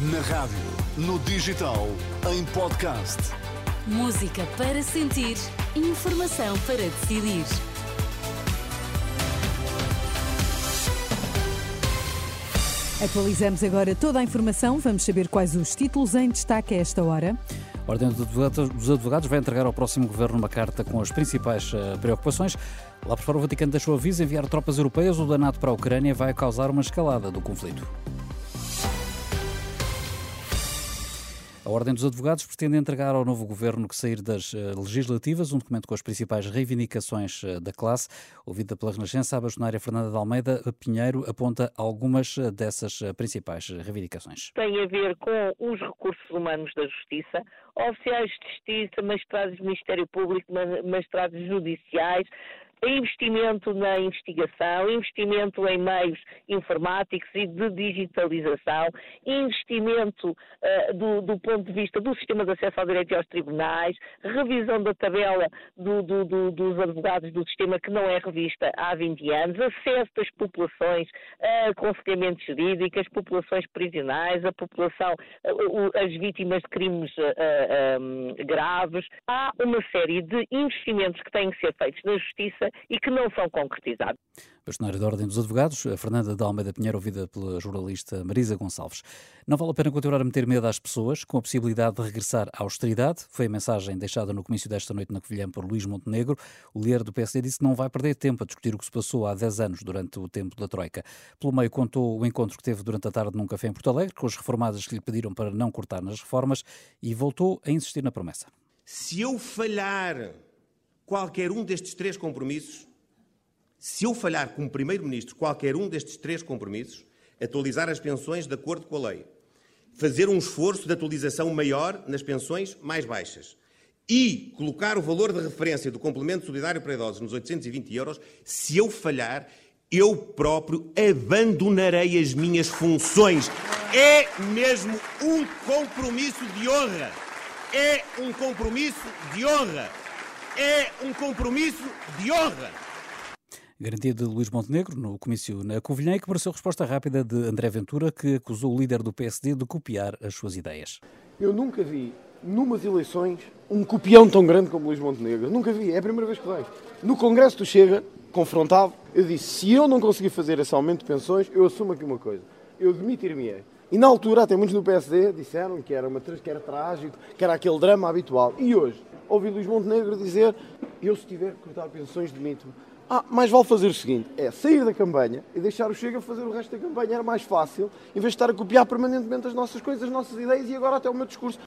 Na rádio, no digital, em podcast. Música para sentir, informação para decidir. Atualizamos agora toda a informação. Vamos saber quais os títulos em destaque a esta hora. A Ordem dos Advogados vai entregar ao próximo governo uma carta com as principais eh, preocupações. Lá por fora, o Vaticano deixou aviso enviar tropas europeias. O danado para a Ucrânia vai causar uma escalada do conflito. A Ordem dos Advogados pretende entregar ao novo governo que sair das eh, legislativas um documento com as principais reivindicações eh, da classe. Ouvida pela Renascença, a bastonária Fernanda de Almeida Pinheiro aponta algumas eh, dessas principais reivindicações. Tem a ver com os recursos humanos da Justiça, oficiais de Justiça, magistrados do Ministério Público, magistrados judiciais, investimento na investigação, investimento em meios informáticos e de digitalização, investimento uh, do, do, ponto de vista do sistema de acesso ao direito e aos tribunais, revisão da tabela do, do, dos advogados do sistema que não é revista há 20 anos, acesso das populações a aconselhamento jurídico, as populações prisionais, a população, uh, as vítimas de crimes uh, um, graves. Há uma série de investimentos que têm que ser feitos na justiça e que não são concretizados. Bastonária da Ordem dos Advogados, a Fernanda de Almeida Pinheiro, ouvida pela jornalista Marisa Gonçalves. Não vale a pena continuar a meter medo às pessoas, com a possibilidade de regressar à austeridade. Foi a mensagem deixada no comício desta noite na Covilhã por Luís Montenegro. O líder do PSD disse que não vai perder tempo a discutir o que se passou há 10 anos durante o tempo da Troika. Pelo meio, contou o encontro que teve durante a tarde num café em Porto Alegre, com os reformados que lhe pediram para não cortar nas reformas e voltou a insistir na promessa. Se eu falhar qualquer um destes três compromissos, se eu falhar como Primeiro-Ministro qualquer um destes três compromissos, atualizar as pensões de acordo com a lei, fazer um esforço de atualização maior nas pensões mais baixas e colocar o valor de referência do complemento solidário para idosos nos 820 euros, se eu falhar, eu próprio abandonarei as minhas funções. É mesmo um compromisso de honra. É um compromisso de honra. É um compromisso de honra. Garantia de Luís Montenegro no comício na Covilhã e que mereceu resposta rápida de André Ventura, que acusou o líder do PSD de copiar as suas ideias. Eu nunca vi, numas eleições, um copião tão grande como Luís Montenegro. Nunca vi, é a primeira vez que vejo. No Congresso do Chega, confrontado, eu disse: se eu não conseguir fazer esse aumento de pensões, eu assumo aqui uma coisa: eu demitir-me-ei. E na altura, até muitos no PSD disseram que era, uma, que era trágico, que era aquele drama habitual. E hoje, ouvi Luís Montenegro dizer: eu, se tiver que cortar pensões, demito-me. Ah, mais vale fazer o seguinte: é sair da campanha e deixar o Chega fazer o resto da campanha. Era mais fácil, em vez de estar a copiar permanentemente as nossas coisas, as nossas ideias e agora até o meu discurso.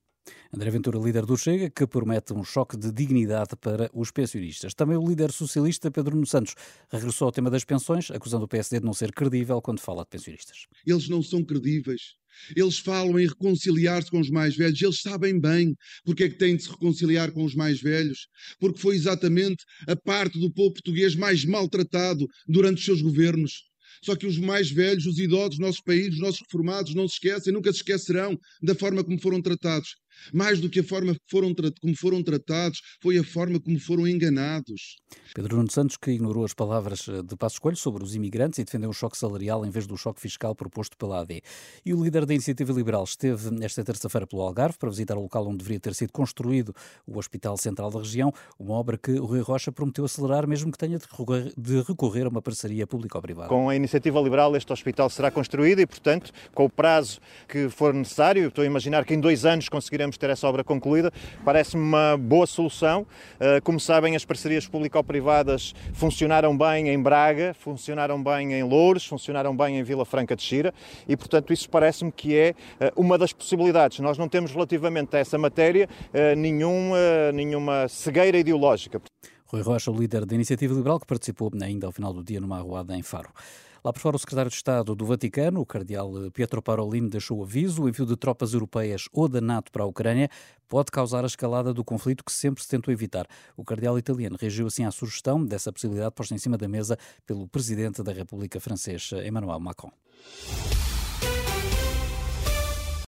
André Ventura, líder do Chega, que promete um choque de dignidade para os pensionistas. Também o líder socialista, Pedro Nuno Santos, regressou ao tema das pensões, acusando o PSD de não ser credível quando fala de pensionistas. Eles não são credíveis. Eles falam em reconciliar-se com os mais velhos, eles sabem bem porque é que têm de se reconciliar com os mais velhos, porque foi exatamente a parte do povo português mais maltratado durante os seus governos. Só que os mais velhos, os idosos dos nossos países, os nossos reformados, não se esquecem, nunca se esquecerão da forma como foram tratados. Mais do que a forma foram, como foram tratados, foi a forma como foram enganados. Pedro Nuno Santos, que ignorou as palavras eh, de Passo Coelho sobre os imigrantes e defendeu o choque salarial em vez do choque fiscal proposto pela AD. E o líder da Iniciativa Liberal esteve esta terça-feira pelo Algarve para visitar o local onde deveria ter sido construído o Hospital Central da região, uma obra que o Rui Rocha prometeu acelerar, mesmo que tenha de recorrer a uma parceria público-privada. Com a Iniciativa Liberal, este hospital será construído e, portanto, com o prazo que for necessário, estou a imaginar que em dois anos conseguiremos ter essa obra concluída. Parece-me uma boa solução. Eh, como sabem, as parcerias público-privadas funcionaram bem em Braga, funcionaram bem em Louros, funcionaram bem em Vila Franca de Xira e, portanto, isso parece-me que é eh, uma das possibilidades. Nós não temos relativamente a essa matéria eh, nenhum, nenhuma cegueira ideológica. Rui Rocha, o líder da Iniciativa Liberal, que participou ainda ao final do dia numa arruada em Faro. Lá por fora, o secretário de Estado do Vaticano, o cardeal Pietro Parolin, deixou aviso: o envio de tropas europeias ou da NATO para a Ucrânia pode causar a escalada do conflito que sempre se tentou evitar. O cardeal italiano reagiu assim à sugestão dessa possibilidade posta em cima da mesa pelo presidente da República Francesa, Emmanuel Macron.